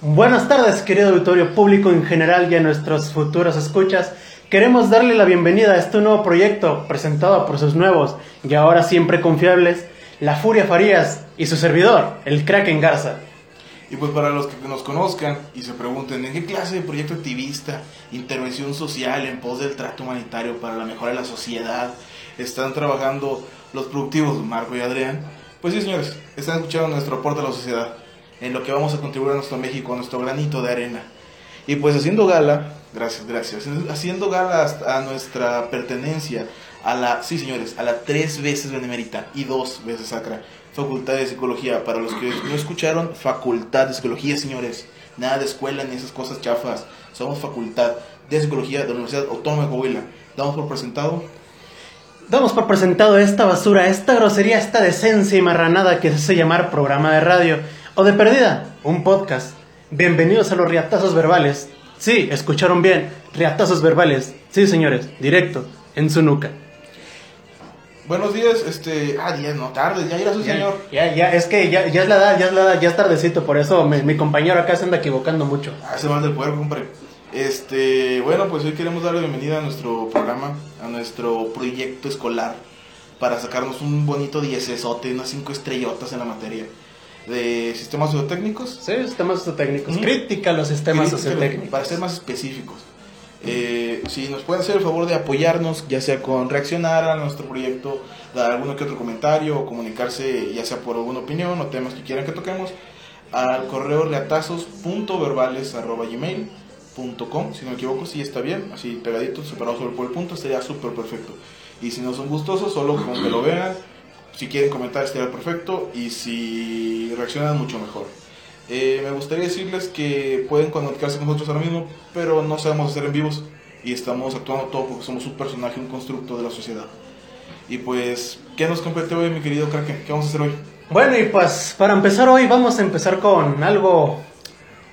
Buenas tardes, querido auditorio público en general y a nuestros futuros escuchas. Queremos darle la bienvenida a este nuevo proyecto presentado por sus nuevos y ahora siempre confiables, La Furia Farías y su servidor, el Kraken Garza. Y pues para los que nos conozcan y se pregunten en qué clase de proyecto activista, intervención social en pos del trato humanitario para la mejora de la sociedad están trabajando los productivos Marco y Adrián, pues sí señores, están escuchando nuestro aporte a la sociedad, en lo que vamos a contribuir a nuestro México, a nuestro granito de arena. Y pues haciendo gala, gracias, gracias, haciendo gala a nuestra pertenencia a la, sí señores, a la tres veces benemérita y dos veces sacra Facultad de Psicología. Para los que no escucharon, Facultad de Psicología, señores. Nada de escuela ni esas cosas chafas. Somos Facultad de Psicología de la Universidad Autónoma de Coahuila. Damos por presentado. Damos por presentado esta basura, esta grosería, esta decencia y marranada que se hace llamar programa de radio o de perdida, un podcast. Bienvenidos a los riatazos verbales. Sí, escucharon bien, riatazos verbales. Sí, señores, directo, en su nuca. Buenos días, este, ah, días, no tarde, ya irá su señor. Ya, ya, es que ya, ya es la edad, ya es la edad, ya es tardecito, por eso mi compañero acá se anda equivocando mucho. Ah, se manda el poder, compadre. Este, bueno, pues hoy queremos darle bienvenida a nuestro programa, a nuestro proyecto escolar, para sacarnos un bonito diecesote, unas cinco estrellotas en la materia de sistemas sociotécnicos. Sí, sistemas sociotécnicos. Crítica a los sistemas sociotécnicos. Para ser más específicos. Eh, si nos pueden hacer el favor de apoyarnos, ya sea con reaccionar a nuestro proyecto, dar alguno que otro comentario o comunicarse, ya sea por alguna opinión o temas que quieran que toquemos, al correo leatazos.verbales.gmail.com Si no me equivoco, si está bien, así pegadito, separado sobre por el punto, estaría súper perfecto. Y si no son gustosos, solo con que lo vean, si quieren comentar, estaría perfecto. Y si reaccionan, mucho mejor. Eh, me gustaría decirles que pueden comunicarse con nosotros ahora mismo, pero no sabemos hacer en vivos y estamos actuando todo porque somos un personaje, un constructo de la sociedad. Y pues, ¿qué nos compete hoy, mi querido Kraken? ¿Qué vamos a hacer hoy? Bueno, y pues para empezar hoy vamos a empezar con algo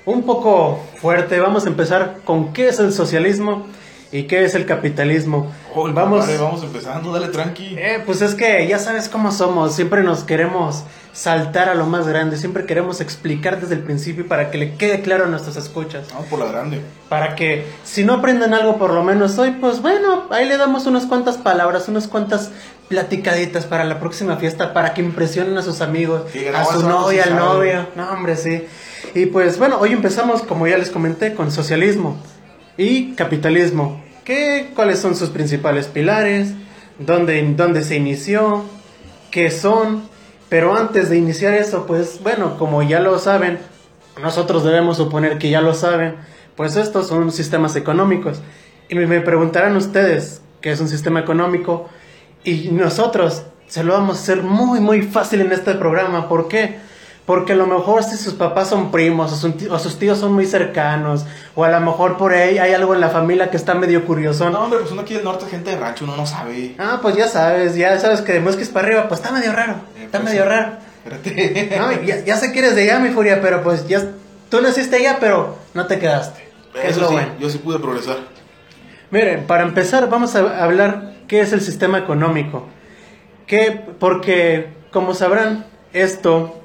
un poco fuerte. Vamos a empezar con qué es el socialismo y qué es el capitalismo. Vamos, vamos empezando, dale tranqui. Eh, pues es que ya sabes cómo somos, siempre nos queremos saltar a lo más grande, siempre queremos explicar desde el principio para que le quede claro a nuestras escuchas. Vamos por la grande. Para que si no aprenden algo por lo menos hoy, pues bueno, ahí le damos unas cuantas palabras, unas cuantas platicaditas para la próxima fiesta, para que impresionen a sus amigos, a su novia, al novio. No, hombre, sí. Y pues bueno, hoy empezamos, como ya les comenté, con socialismo y capitalismo. ¿Qué, ¿Cuáles son sus principales pilares? ¿Dónde, ¿Dónde se inició? ¿Qué son? Pero antes de iniciar eso, pues bueno, como ya lo saben, nosotros debemos suponer que ya lo saben, pues estos son sistemas económicos. Y me preguntarán ustedes qué es un sistema económico y nosotros se lo vamos a hacer muy muy fácil en este programa. ¿Por qué? Porque a lo mejor si sus papás son primos o, sus tíos son muy cercanos, o a lo mejor por ahí hay algo en la familia que está medio curioso. No, hombre, pues uno aquí del norte, gente de rancho, uno no sabe. Ah, pues ya sabes, ya sabes que de Mosques para arriba, pues está medio raro, eh, está pues medio raro. Espérate. No, ya, ya, sé que eres de allá, mi furia, pero pues ya, tú naciste allá, pero no te quedaste. Eso sí, yo sí pude progresar. Miren, para empezar vamos a hablar qué es el sistema económico. Que, porque, como sabrán, esto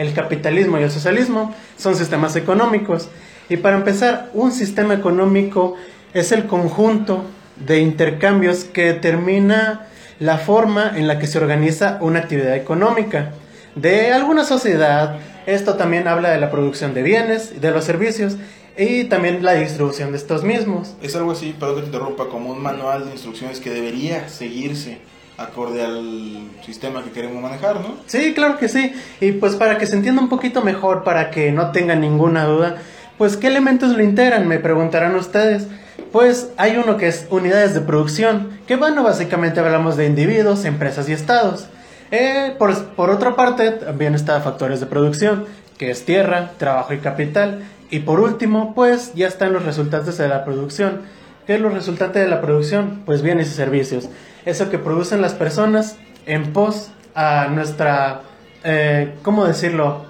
el capitalismo y el socialismo son sistemas económicos. Y para empezar, un sistema económico es el conjunto de intercambios que determina la forma en la que se organiza una actividad económica de alguna sociedad. Esto también habla de la producción de bienes, de los servicios y también la distribución de estos mismos. Es algo así, perdón que te interrumpa, como un manual de instrucciones que debería seguirse acorde al sistema que queremos manejar, ¿no? Sí, claro que sí. Y pues para que se entienda un poquito mejor, para que no tengan ninguna duda, pues ¿qué elementos lo integran? Me preguntarán ustedes. Pues hay uno que es unidades de producción, que bueno, básicamente hablamos de individuos, empresas y estados. Eh, por, por otra parte, también está factores de producción, que es tierra, trabajo y capital. Y por último, pues ya están los resultados de la producción. ¿Qué es los resultantes de la producción? Pues bienes y servicios eso que producen las personas en pos a nuestra, eh, ¿cómo decirlo?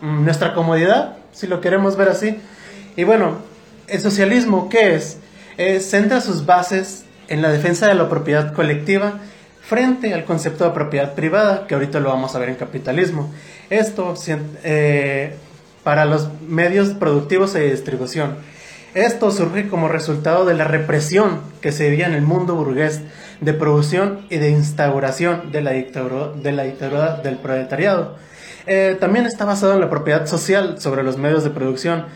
Mm, nuestra comodidad, si lo queremos ver así. Y bueno, el socialismo, ¿qué es? centra sus bases en la defensa de la propiedad colectiva frente al concepto de propiedad privada, que ahorita lo vamos a ver en capitalismo. Esto, eh, para los medios productivos y de distribución. Esto surge como resultado de la represión que se vivía en el mundo burgués de producción y de instauración de la dictadura, de la dictadura del proletariado. Eh, también está basado en la propiedad social sobre los medios de producción.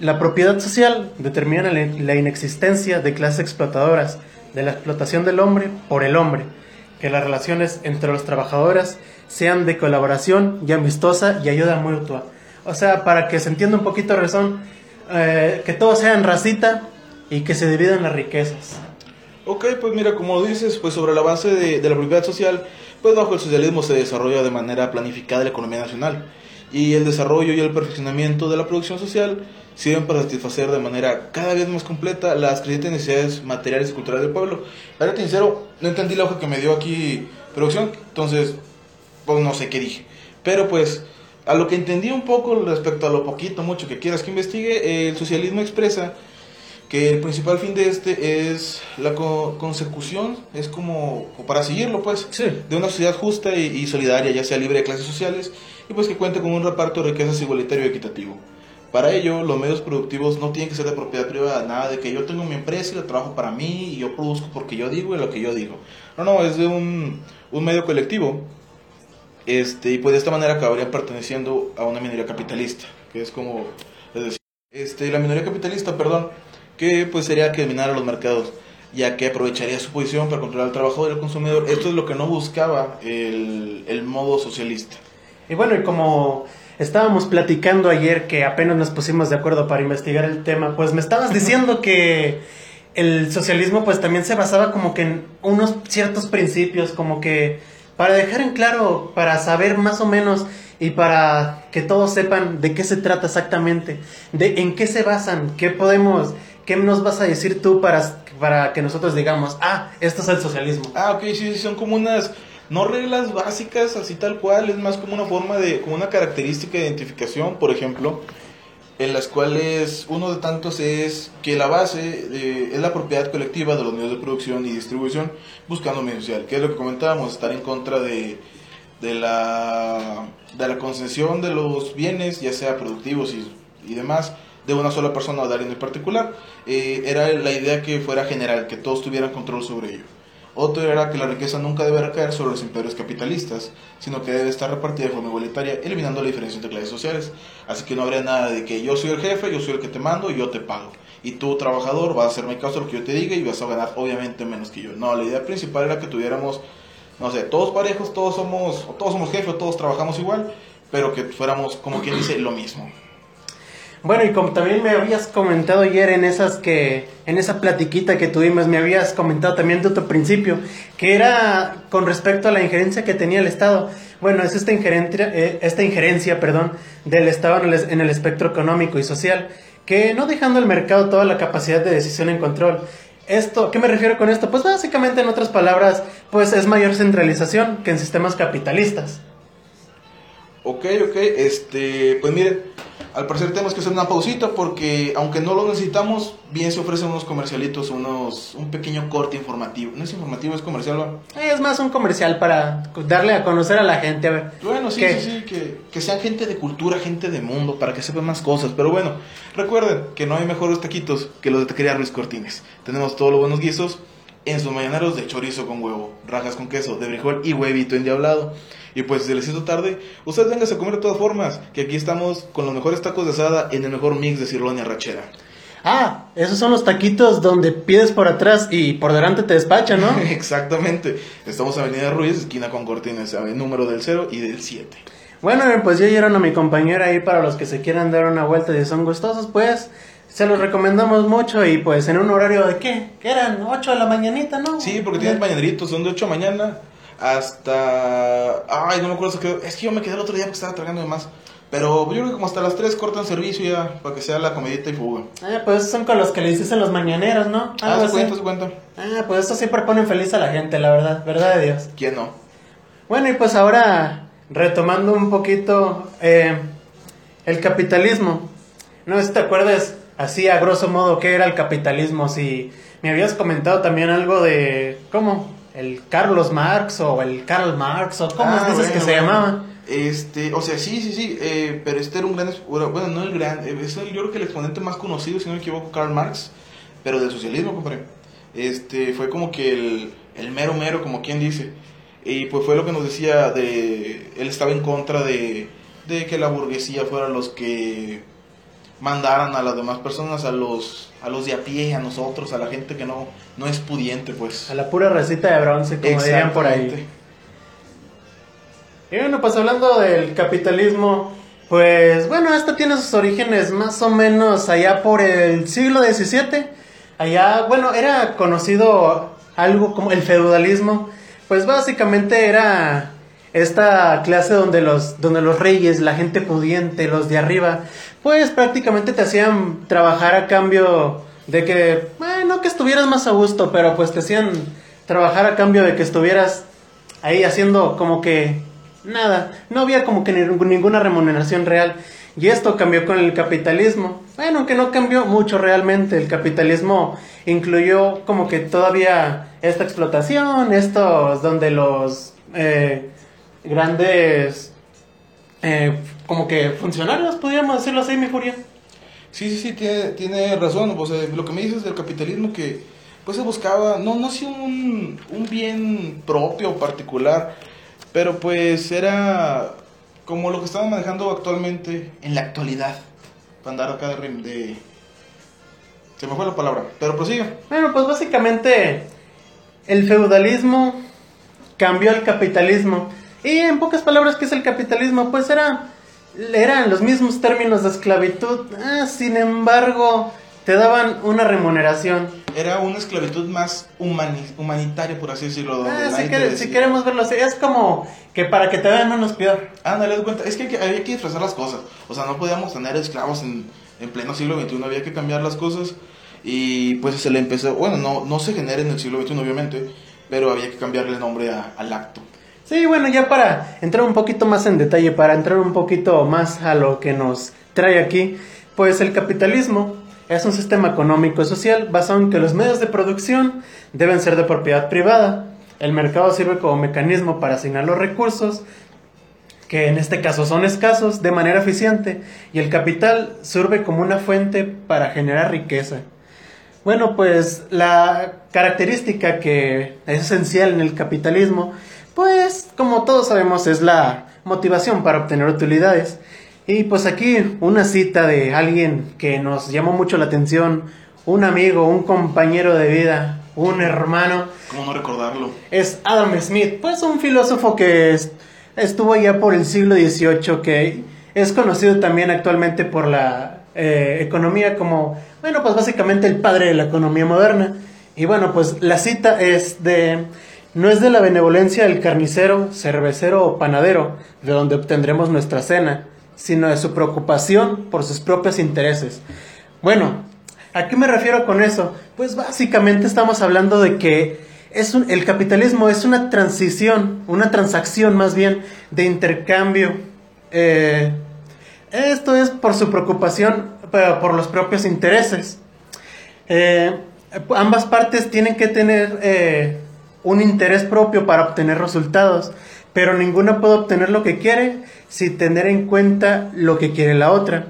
La propiedad social determina la inexistencia de clases explotadoras, de la explotación del hombre por el hombre, que las relaciones entre los trabajadores sean de colaboración y amistosa y ayuda mutua. O sea, para que se entienda un poquito razón, eh, que todos sean racita y que se dividan las riquezas. Ok, pues mira, como dices, pues sobre avance de, de la propiedad social, pues bajo el socialismo se desarrolla de manera planificada la economía nacional y el desarrollo y el perfeccionamiento de la producción social sirven para satisfacer de manera cada vez más completa las crecientes necesidades materiales y culturales del pueblo. Para ser sincero, no entendí la hoja que me dio aquí producción, entonces pues no sé qué dije. Pero pues a lo que entendí un poco respecto a lo poquito, mucho que quieras que investigue, el socialismo expresa que el principal fin de este es la consecución, es como, para seguirlo pues, de una sociedad justa y, y, solidaria, ya sea libre de clases sociales, y pues que cuente con un reparto de riquezas igualitario y equitativo. Para ello, los medios productivos no tienen que ser de propiedad privada, nada de que yo tengo mi empresa y la trabajo para mí y yo produzco porque yo digo y lo que yo digo. No, no, es de un, un medio colectivo este, y pues de esta manera acabaría perteneciendo a una minoría capitalista, que es como, es decir, este, la minoría capitalista, perdón, que pues sería que dominara los mercados, ya que aprovecharía su posición para controlar el trabajo del consumidor. Esto es lo que no buscaba el, el modo socialista. Y bueno, y como estábamos platicando ayer que apenas nos pusimos de acuerdo para investigar el tema, pues me estabas diciendo que el socialismo pues también se basaba como que en unos ciertos principios, como que para dejar en claro, para saber más o menos y para que todos sepan de qué se trata exactamente, de en qué se basan, qué podemos, qué nos vas a decir tú para, para que nosotros digamos, ah, esto es el socialismo. Ah, ok, sí, son como unas no reglas básicas así tal cual, es más como una forma de, como una característica de identificación, por ejemplo, en las cuales uno de tantos es que la base es la propiedad colectiva de los medios de producción y distribución buscando medio social, que es lo que comentábamos, estar en contra de, de, la, de la concesión de los bienes, ya sea productivos y demás, de una sola persona o de alguien en particular. Eh, era la idea que fuera general, que todos tuvieran control sobre ello. Otro era que la riqueza nunca debe recaer sobre los imperios capitalistas, sino que debe estar repartida de forma igualitaria, eliminando la diferencia entre clases sociales. Así que no habría nada de que yo soy el jefe, yo soy el que te mando y yo te pago. Y tú, trabajador, vas a hacerme caso de lo que yo te diga y vas a ganar obviamente menos que yo. No, la idea principal era que tuviéramos, no sé, todos parejos, todos somos, todos somos jefes, todos trabajamos igual, pero que fuéramos, como quien dice, lo mismo. Bueno, y como también me habías comentado ayer en esas que, en esa platiquita que tuvimos, me habías comentado también de otro principio, que era con respecto a la injerencia que tenía el Estado. Bueno, es esta injerencia, eh, esta injerencia, perdón, del Estado en el, en el espectro económico y social, que no dejando al mercado toda la capacidad de decisión en control. Esto, ¿qué me refiero con esto? Pues básicamente, en otras palabras, pues es mayor centralización que en sistemas capitalistas. Ok, ok, este, pues miren, al parecer tenemos que hacer una pausita porque aunque no lo necesitamos, bien se ofrecen unos comercialitos, unos un pequeño corte informativo. No es informativo, es comercial, ¿va? Es más un comercial para darle a conocer a la gente, a ver. Bueno, sí, sí, sí, que, que sean gente de cultura, gente de mundo, para que sepan más cosas. Pero bueno, recuerden que no hay mejores taquitos que los de Taquería Ruiz Cortines. Tenemos todos los buenos guisos en sus mañaneros de chorizo con huevo, rajas con queso, de frijol y huevito endiablado. Y pues si les hizo tarde, ustedes vengan a comer de todas formas, que aquí estamos con los mejores tacos de asada en el mejor mix de cirlonia rachera. Ah, esos son los taquitos donde pides por atrás y por delante te despachan, ¿no? Exactamente. Estamos en Avenida Ruiz, esquina con Cortines, número del 0 y del 7. Bueno, pues ya oyeron a mi compañera ahí para los que se quieran dar una vuelta y son gustosos, pues se los recomendamos mucho y pues en un horario de qué? ¿Qué eran? 8 de la mañanita, ¿no? Sí, porque tienes mañaneritos, son de 8 de mañana hasta... Ay, no me acuerdo, es que yo me quedé el otro día porque estaba tragando de más. Pero yo creo que como hasta las 3 cortan servicio ya, para que sea la comidita y fuga. Ah, pues son con los que le dices en los mañaneros, ¿no? ah, se cuenta, se cuenta. Ah, pues esto siempre ponen feliz a la gente, la verdad, verdad de Dios. ¿Quién no? Bueno, y pues ahora, retomando un poquito eh, el capitalismo. No sé si te acuerdas, así a grosso modo, qué era el capitalismo. Si me habías comentado también algo de, ¿cómo? El Carlos Marx o el Karl Marx o cómo ah, dices que se llamaba. Este, o sea, sí, sí, sí, eh, pero este era un gran, bueno, no el gran, eh, es el, yo creo que el exponente más conocido, si no me equivoco, Karl Marx, pero del socialismo, compadre. Este, fue como que el, el mero mero, como quien dice. Y pues fue lo que nos decía de, él estaba en contra de, de que la burguesía fuera los que mandaran a las demás personas, a los, a los de a pie, a nosotros, a la gente que no, no es pudiente, pues. A la pura recita de bronce, como dirían por ahí. Y bueno, pues hablando del capitalismo, pues bueno, esto tiene sus orígenes más o menos allá por el siglo XVII. Allá, bueno, era conocido algo como el feudalismo. Pues básicamente era esta clase donde los, donde los reyes, la gente pudiente, los de arriba, pues prácticamente te hacían trabajar a cambio de que, bueno, que estuvieras más a gusto, pero pues te hacían trabajar a cambio de que estuvieras ahí haciendo como que nada, no había como que ninguna remuneración real. Y esto cambió con el capitalismo. Bueno, aunque no cambió mucho realmente, el capitalismo incluyó como que todavía esta explotación, estos donde los eh, grandes eh, como que funcionarios, podríamos decirlo así, mi Furia. Sí, sí, sí, tiene, tiene razón. Sea, lo que me dices del capitalismo que pues se buscaba, no, no sea un, un bien propio particular, pero pues era como lo que estamos manejando actualmente, en la actualidad. Para andar acá de, de... Se me fue la palabra, pero prosigue. Bueno, pues básicamente el feudalismo cambió al capitalismo. Y en pocas palabras, ¿qué es el capitalismo? Pues era, eran los mismos términos de esclavitud. Ah, sin embargo, te daban una remuneración. Era una esclavitud más humanitaria, por así decirlo. Ah, si, queremos verlo así, es como que para que te vean menos peor. Ah, no le cuenta, es que había que disfrazar las cosas. O sea, no podíamos tener esclavos en, en pleno siglo XXI, había que cambiar las cosas. Y pues se le empezó, bueno, no, no se genera en el siglo XXI, obviamente, pero había que cambiarle el nombre al acto. Sí, bueno, ya para entrar un poquito más en detalle, para entrar un poquito más a lo que nos trae aquí, pues el capitalismo es un sistema económico y social basado en que los medios de producción deben ser de propiedad privada. El mercado sirve como mecanismo para asignar los recursos, que en este caso son escasos, de manera eficiente, y el capital sirve como una fuente para generar riqueza. Bueno, pues la característica que es esencial en el capitalismo, pues como todos sabemos es la motivación para obtener utilidades. Y pues aquí una cita de alguien que nos llamó mucho la atención, un amigo, un compañero de vida, un hermano. ¿Cómo no recordarlo? Es Adam Smith, pues un filósofo que estuvo allá por el siglo XVIII, que es conocido también actualmente por la eh, economía como, bueno, pues básicamente el padre de la economía moderna. Y bueno, pues la cita es de, no es de la benevolencia del carnicero, cervecero o panadero, de donde obtendremos nuestra cena sino de su preocupación por sus propios intereses. Bueno, ¿a qué me refiero con eso? Pues básicamente estamos hablando de que es el capitalismo es una transición, una transacción más bien de intercambio. Eh, esto es por su preocupación por los propios intereses. Eh, ambas partes tienen que tener eh, un interés propio para obtener resultados pero ninguna puede obtener lo que quiere sin tener en cuenta lo que quiere la otra.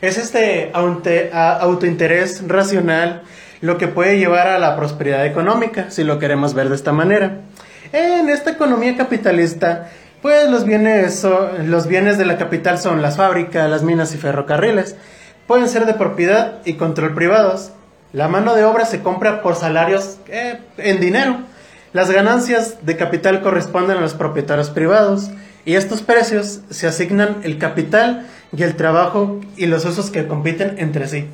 Es este autointerés racional lo que puede llevar a la prosperidad económica, si lo queremos ver de esta manera. En esta economía capitalista, pues los bienes, los bienes de la capital son las fábricas, las minas y ferrocarriles. Pueden ser de propiedad y control privados. La mano de obra se compra por salarios eh, en dinero las ganancias de capital corresponden a los propietarios privados y estos precios se asignan el capital y el trabajo y los usos que compiten entre sí.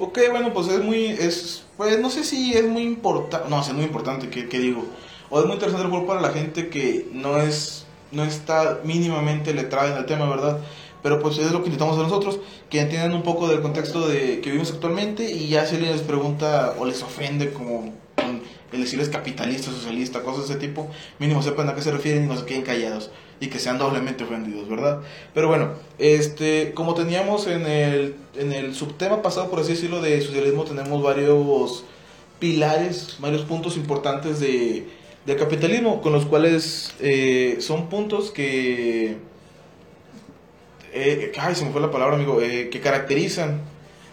Ok, bueno, pues es muy, es, pues no sé si es muy importante, no, es muy importante, ¿qué, digo? O es muy interesante el para la gente que no es, no está mínimamente letrada en el tema, ¿verdad? Pero pues es lo que intentamos hacer nosotros, que entiendan un poco del contexto de que vivimos actualmente y ya si les pregunta o les ofende como el decirles capitalista, socialista, cosas de ese tipo, mínimo sepan a qué se refieren y no se queden callados y que sean doblemente ofendidos, ¿verdad? Pero bueno, este, como teníamos en el, en el subtema pasado, por así decirlo, de socialismo, tenemos varios pilares, varios puntos importantes de del capitalismo, con los cuales eh, son puntos que... Eh, ay, se me fue la palabra, amigo, eh, que caracterizan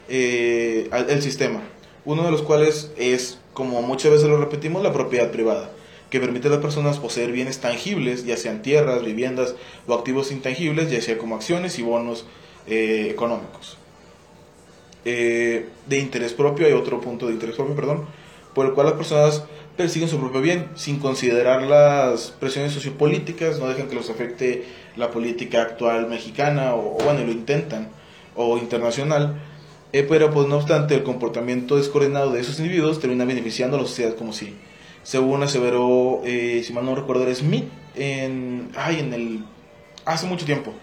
el sistema. Uno de los cuales es, como muchas veces lo repetimos, la propiedad privada, que permite a las personas poseer bienes tangibles, ya sean tierras, viviendas o activos intangibles, ya sea como acciones y bonos económicos. de interés propio, hay otro punto de interés propio, perdón, por el cual las personas persiguen su propio bien, sin considerar las presiones sociopolíticas, no dejan que los afecte la política actual mexicana, o, bueno, lo intentan, o internacional, eh, pero pues no obstante el comportamiento descoordinado de esos individuos termina beneficiando a la sociedad como si, según aseveró, eh, si mal no recuerdo, Smith, en, ay, en el, hace mucho tiempo.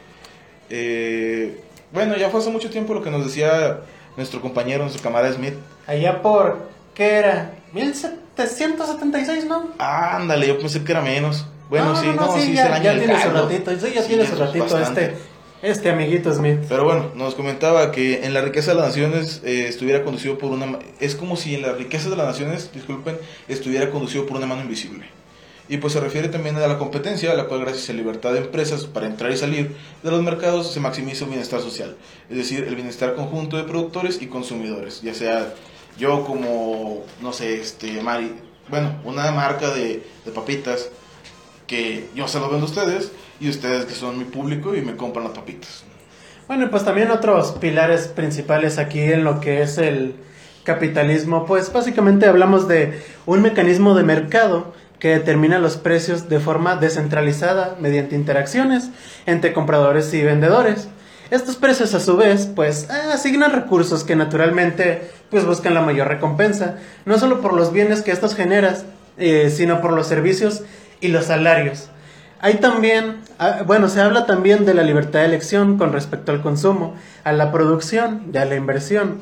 Eh, bueno, ya fue hace mucho tiempo lo que nos decía nuestro compañero, nuestro camarada Smith. Allá por, ¿qué era? 1776, ¿no? ándale, yo pensé que era menos. Bueno, sí, no, sí, ya, ya tiene su ratito, sí, ya tiene su ratito este, este amiguito Smith. Pero bueno, nos comentaba que en la riqueza de las naciones eh, estuviera conducido por una... Es como si en la riqueza de las naciones, disculpen, estuviera conducido por una mano invisible. Y pues se refiere también a la competencia, a la cual gracias a la libertad de empresas para entrar y salir de los mercados se maximiza el bienestar social, es decir, el bienestar conjunto de productores y consumidores, ya sea yo como, no sé, este, Mari, bueno, una marca de, papitas que yo se lo vendo a ustedes y ustedes que son mi público y me compran las papitas. Bueno, pues también otros pilares principales aquí en lo que es el capitalismo, pues básicamente hablamos de un mecanismo de mercado que determina los precios de forma descentralizada mediante interacciones entre compradores y vendedores. Estos precios a su vez pues asignan recursos que naturalmente pues buscan la mayor recompensa, no solo por los bienes que estos generas, eh, sino por los servicios y los salarios. Hay también, ah, bueno, se habla también de la libertad de elección con respecto al consumo, a la producción y a la inversión.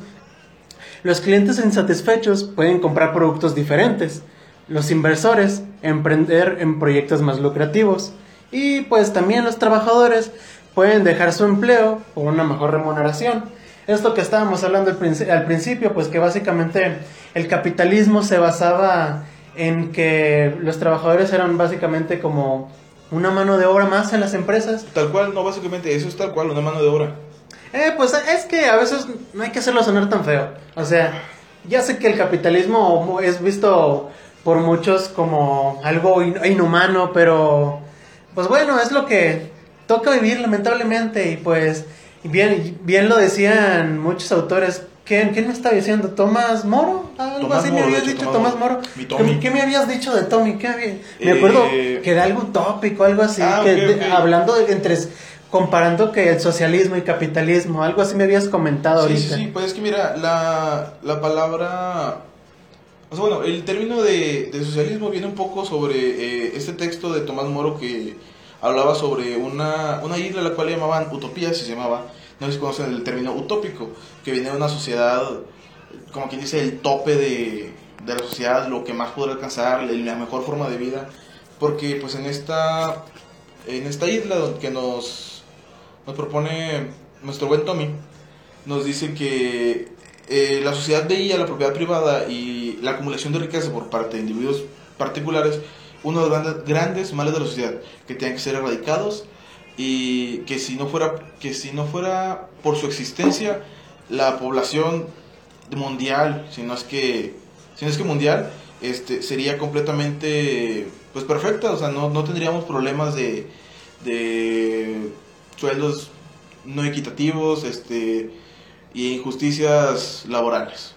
Los clientes insatisfechos pueden comprar productos diferentes, los inversores emprender en proyectos más lucrativos y pues también los trabajadores pueden dejar su empleo por una mejor remuneración. Esto que estábamos hablando al, principio, pues que básicamente el capitalismo se basaba en que los trabajadores eran básicamente como una mano de obra más en las empresas. Tal cual, no, básicamente eso es tal cual, una mano de obra. Eh, pues es que a veces no hay que hacerlo sonar tan feo. O sea, ya sé que el capitalismo es visto por muchos como algo inhumano, pero pues bueno, es lo que toca vivir lamentablemente y pues bien, bien lo decían muchos autores. ¿Quién, quién me estaba diciendo? ¿Tomás Moro? Algo así me habías dicho, Tomás, Moro. ¿Qué, me habías dicho de Tommy? ¿Qué Me acuerdo eh, que era algo tópico, algo así, ah, que hablando entre comparando que el socialismo y capitalismo, algo así me habías comentado sí, ahorita. Sí, sí, pues es que mira, la, la palabra o sea, bueno, el término de, de, socialismo viene un poco sobre eh, este texto de Tomás Moro que hablaba sobre una, una isla a la cual llamaban Utopía, se llamaba, no sé si conocen el término utópico, que viene de una sociedad, como quien dice, el tope de, de la sociedad, lo que más podrá alcanzar, la mejor forma de vida, porque pues en esta, en esta isla que nos, nos propone nuestro buen Tommy, nos dice que eh, la sociedad veía la propiedad privada y la acumulación de riqueza por parte de individuos particulares uno de los grandes, males de la sociedad, que tienen que ser erradicados y que si no fuera, que si no fuera por su existencia, la población mundial, si no es que, si es que mundial, este, sería completamente pues perfecta, o sea, no, no tendríamos problemas de, de sueldos no equitativos este, y injusticias laborales.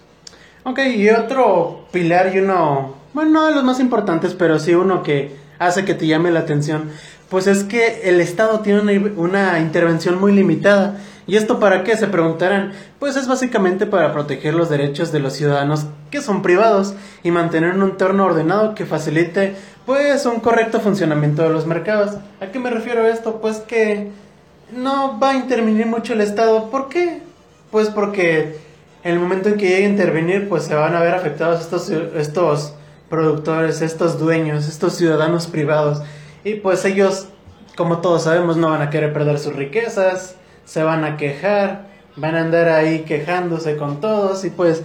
Ok, y otro pilar y uno bueno, no de los más importantes, pero sí uno que hace que te llame la atención, pues es que el Estado tiene una, intervención muy limitada. ¿Y esto para qué? Se preguntarán. Pues es básicamente para proteger los derechos de los ciudadanos que son privados y mantener un entorno ordenado que facilite pues un correcto funcionamiento de los mercados. ¿A qué me refiero esto? Pues que no va a intervenir mucho el Estado. ¿Por qué? Pues porque en el momento en que llegue a intervenir pues se van a ver afectados estos, estos productores, estos dueños, estos ciudadanos privados. Y pues ellos, como todos sabemos, no van a querer perder sus riquezas, se van a quejar, van a andar ahí quejándose con todos y pues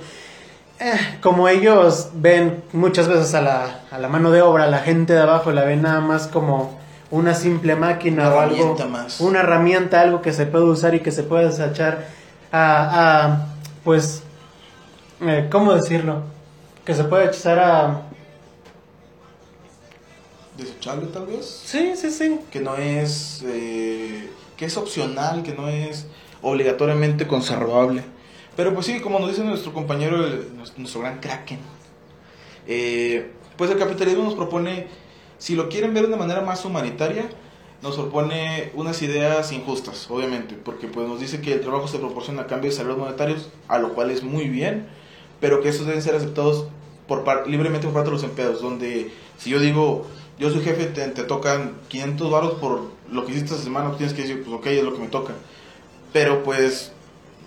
eh, como ellos ven muchas veces a la, a la mano de obra, la gente de abajo la ven nada más como una simple máquina Una o algo, más. una herramienta, algo que se puede usar y que se puede desechar a, a, pues, eh, ¿cómo decirlo? Que se puede echar a... Desechable tal vez. Sí, sí, sí. Que no es... eh, que es opcional, que no es obligatoriamente conservable. Pero pues sí, como nos dice nuestro compañero, el- nuestro, gran Kraken, eh, pues el capitalismo nos propone, si lo quieren ver de una manera más humanitaria, nos propone unas ideas injustas, obviamente, porque pues nos dice que el trabajo se proporciona a cambio de salarios monetarios, a lo cual es muy bien, pero que estos deben ser aceptados por par- libremente por parte de los empleados, donde si yo digo, yo soy jefe, te, te tocan 500 baros por lo que hiciste esta semana, tienes que decir, pues ok, es lo que me toca. Pero pues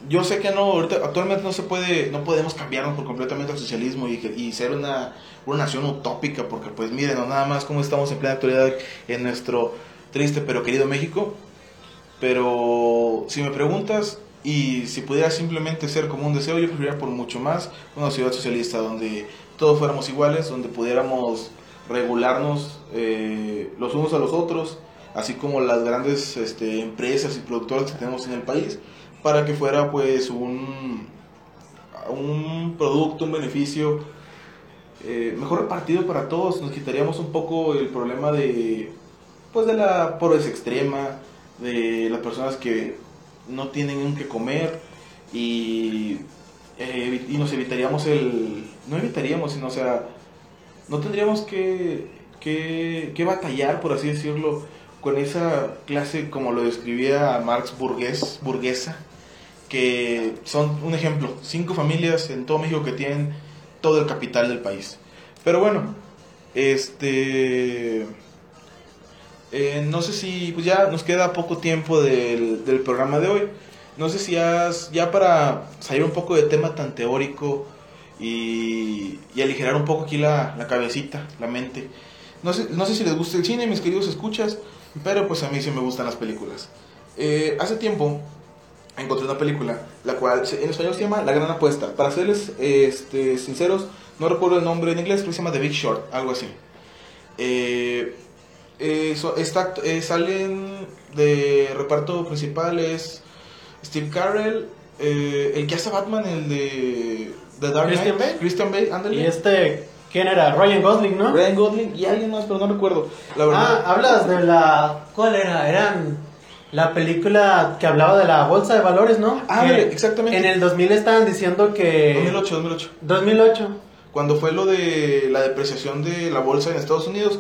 yo sé que no, ahorita, actualmente no se puede, no podemos cambiarnos por completamente al socialismo y, y ser una, una nación utópica, porque pues miren, no nada más como estamos en plena actualidad en nuestro triste pero querido México. Pero si me preguntas, y si pudiera simplemente ser como un deseo, yo preferiría por mucho más una ciudad socialista donde todos fuéramos iguales, donde pudiéramos regularnos eh, los unos a los otros, así como las grandes este, empresas y productoras que tenemos en el país, para que fuera pues un, un producto, un beneficio eh, mejor repartido para todos. Nos quitaríamos un poco el problema de pues de la pobreza extrema, de las personas que no tienen que comer y, eh, y nos evitaríamos el no evitaríamos sino o sea no tendríamos que, que, que batallar por así decirlo con esa clase como lo describía Marx burgués burguesa que son un ejemplo cinco familias en todo México que tienen todo el capital del país pero bueno este eh, no sé si, pues ya nos queda poco tiempo del, del programa de hoy. No sé si has, ya para salir un poco de tema tan teórico y, y aligerar un poco aquí la, la cabecita, la mente. No sé, no sé si les gusta el cine, mis queridos escuchas, pero pues a mí sí me gustan las películas. Eh, hace tiempo encontré una película, la cual en español se llama La Gran Apuesta. Para serles este, sinceros, no recuerdo el nombre en inglés, pero se llama The Big Short, algo así. Eh, eh, so- está, eh, salen de reparto principal es Steve Carell, el que hace Batman, el de The Dark Christian Knight, Bale. Christian Bale, ándale. Y este, ¿quién era? Ryan Gosling, ¿no? Ryan Gosling y alguien más, pero no recuerdo. La verdad. Ah, hablas de la... ¿Cuál era? Eran la película que hablaba de la bolsa de valores, ¿no? Ah, Que exactamente. En el 2000 estaban diciendo que... 2008, 2008. 2008. Cuando fue lo de la depreciación de la bolsa en Estados Unidos,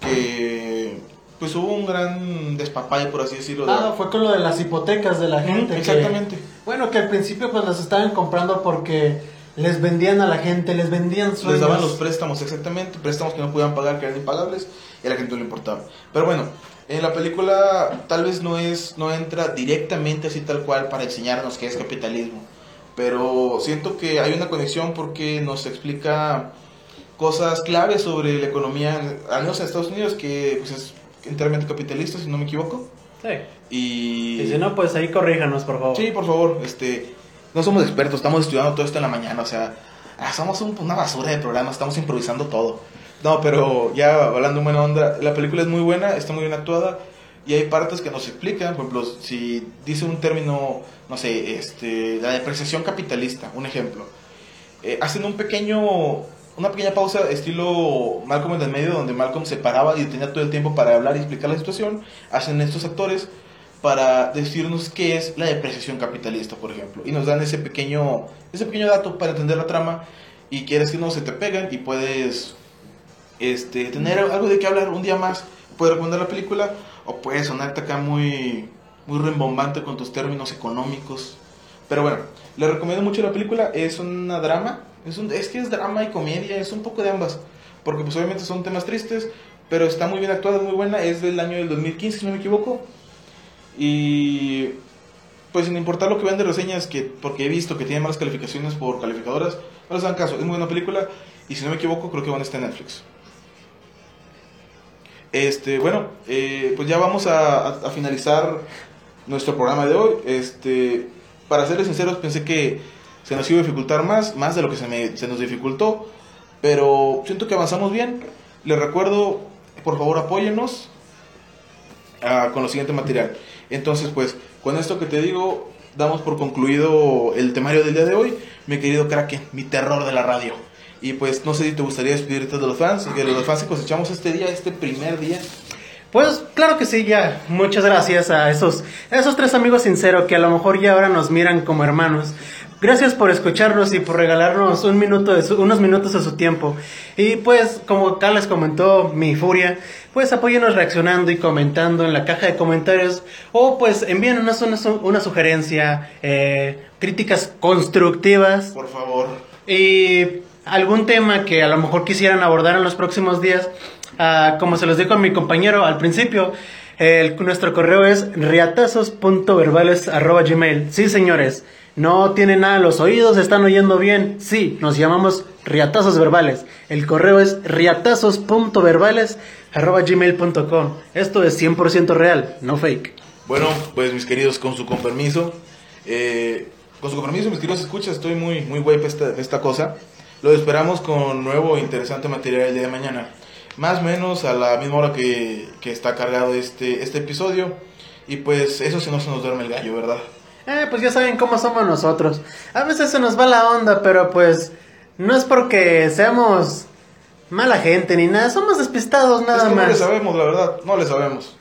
que pues hubo un gran despapalle, por así decirlo. de- Ah, fue con lo de las hipotecas de la gente. que- exactamente. bueno, que al principio pues las estaban comprando porque les vendían a la gente, les vendían sueños. Les daban los préstamos, exactamente, préstamos que no podían pagar, que eran impagables, y a la gente no le importaba. Pero bueno, en la película tal vez no es, no entra directamente así tal cual para enseñarnos qué es capitalismo. Pero siento que hay una conexión porque nos explica cosas claves sobre la economía, al menos en Estados Unidos, que pues, es enteramente capitalista, si no me equivoco. Sí. Y, Y si no, pues ahí corríjanos, por favor. Sí, por favor, este, no somos expertos, estamos estudiando todo esto en la mañana, o sea, ah, somos un- una basura de programa, estamos improvisando todo. No, pero ya hablando en buena onda, la película es muy buena, está muy bien actuada y hay partes que nos explican, por ejemplo, si dice un término, no sé, este, la depreciación capitalista, un ejemplo. Eh, hacen un pequeño, una pequeña pausa estilo Malcolm en el medio, donde Malcolm se paraba y tenía todo el tiempo para hablar y explicar la situación. Hacen estos actores para decirnos qué es la depreciación capitalista, por ejemplo. Y nos dan ese pequeño, ese pequeño dato para entender la trama y quieres que no se te pegan y puedes este, tener algo de qué hablar un día más. Puedes recomendar la película o puedes sonarte acá muy, muy rembombante con tus términos económicos. Pero bueno, le recomiendo mucho la película. Es una drama. Es, un, es que es drama y comedia. Es un poco de ambas. Porque pues obviamente son temas tristes. Pero está muy bien actuada, muy buena. Es del año del 2015, si no me equivoco. Y pues sin importar lo que vean de reseñas, que porque he visto que tiene malas calificaciones por calificadoras, no les dan caso. Es muy buena película. Y si no me equivoco, creo que van a estar en Netflix. Este, bueno, eh, pues ya vamos a, finalizar nuestro programa de hoy. Este, para serles sinceros, pensé que se nos iba a dificultar más, más de lo que se nos dificultó, pero siento que avanzamos bien. Les recuerdo, por favor apóyennos ah, con lo siguiente material. Entonces, pues, con esto que te digo, damos por concluido el temario del día de hoy, mi querido Kraken, mi terror de la radio. Y pues, no sé si te gustaría despedirte de los fans, que los fans cosechamos este día, este primer día. Pues claro que sí, ya. Muchas gracias a esos, a esos tres amigos sinceros que a lo mejor ya ahora nos miran como hermanos. Gracias por escucharnos y por regalarnos un minuto de unos minutos de su tiempo. Y pues, como acá les comentó mi furia, pues apóyenos reaccionando y comentando en la caja de comentarios. O pues envíen una, una, sugerencia, eh, críticas constructivas. Por favor. Y algún tema que a lo mejor quisieran abordar en los próximos días. Ah, como se los dijo a mi compañero al principio, nuestro correo es riatazos.verbales.gmail. Sí, señores. No tiene nada en los oídos, están oyendo bien. Sí, nos llamamos riatazos verbales. El correo es riatazos.verbales.gmail.com. Esto es 100% real, no fake. Bueno, pues mis queridos, con su compromiso, eh, con su compromiso, mis queridos escuchas, estoy muy, muy guay esta, esta cosa. Lo esperamos con nuevo e interesante material el día de mañana. Más o menos a la misma hora que, que está cargado este, este episodio. Y pues eso si no se nos duerme el gallo, ¿verdad? Eh, pues ya saben cómo somos nosotros. A veces se nos va la onda, pero pues no es porque seamos mala gente ni nada, somos despistados nada más. No le sabemos, la verdad, no le sabemos.